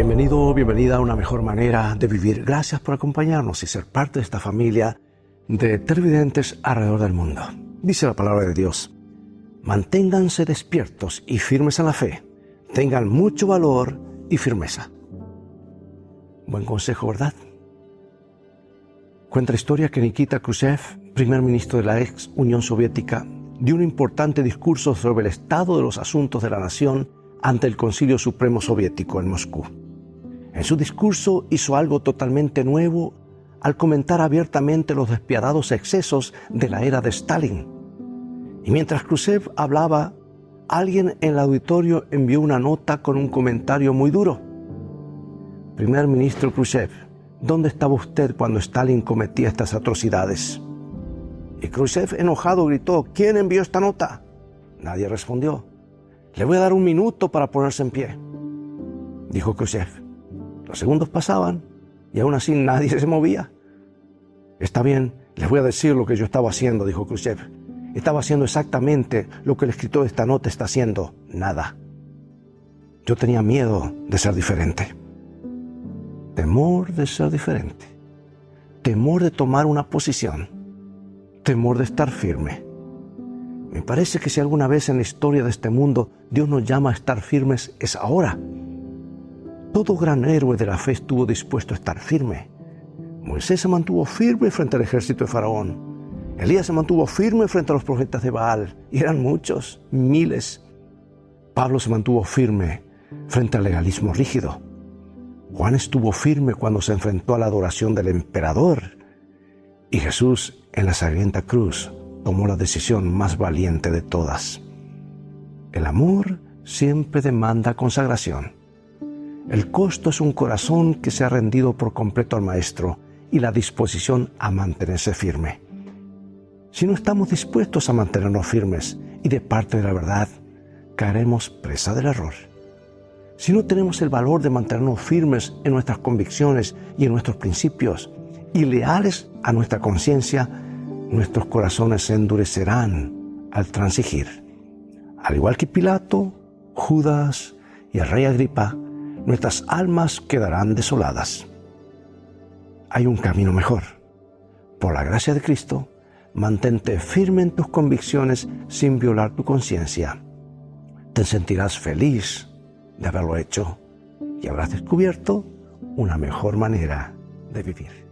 Bienvenido bienvenida a una mejor manera de vivir. Gracias por acompañarnos y ser parte de esta familia de televidentes alrededor del mundo. Dice la palabra de Dios, manténganse despiertos y firmes en la fe, tengan mucho valor y firmeza. Buen consejo, ¿verdad? Cuenta la historia que Nikita Khrushchev, primer ministro de la ex Unión Soviética, dio un importante discurso sobre el estado de los asuntos de la nación ante el Concilio Supremo Soviético en Moscú. En su discurso hizo algo totalmente nuevo al comentar abiertamente los despiadados excesos de la era de Stalin. Y mientras Khrushchev hablaba, alguien en el auditorio envió una nota con un comentario muy duro. Primer ministro Khrushchev, ¿dónde estaba usted cuando Stalin cometía estas atrocidades? Y Khrushchev, enojado, gritó, ¿quién envió esta nota? Nadie respondió. Le voy a dar un minuto para ponerse en pie, dijo Khrushchev. Los segundos pasaban y aún así nadie se movía. Está bien, les voy a decir lo que yo estaba haciendo, dijo Khrushchev. Estaba haciendo exactamente lo que el escritor de esta nota está haciendo, nada. Yo tenía miedo de ser diferente. Temor de ser diferente. Temor de tomar una posición. Temor de estar firme. Me parece que si alguna vez en la historia de este mundo Dios nos llama a estar firmes es ahora. Todo gran héroe de la fe estuvo dispuesto a estar firme. Moisés se mantuvo firme frente al ejército de Faraón. Elías se mantuvo firme frente a los profetas de Baal, y eran muchos, miles. Pablo se mantuvo firme frente al legalismo rígido. Juan estuvo firme cuando se enfrentó a la adoración del emperador. Y Jesús en la sangrienta cruz tomó la decisión más valiente de todas. El amor siempre demanda consagración. El costo es un corazón que se ha rendido por completo al Maestro y la disposición a mantenerse firme. Si no estamos dispuestos a mantenernos firmes y de parte de la verdad, caeremos presa del error. Si no tenemos el valor de mantenernos firmes en nuestras convicciones y en nuestros principios y leales a nuestra conciencia, nuestros corazones se endurecerán al transigir. Al igual que Pilato, Judas y el rey Agripa, nuestras almas quedarán desoladas. Hay un camino mejor. Por la gracia de Cristo, mantente firme en tus convicciones sin violar tu conciencia. Te sentirás feliz de haberlo hecho y habrás descubierto una mejor manera de vivir.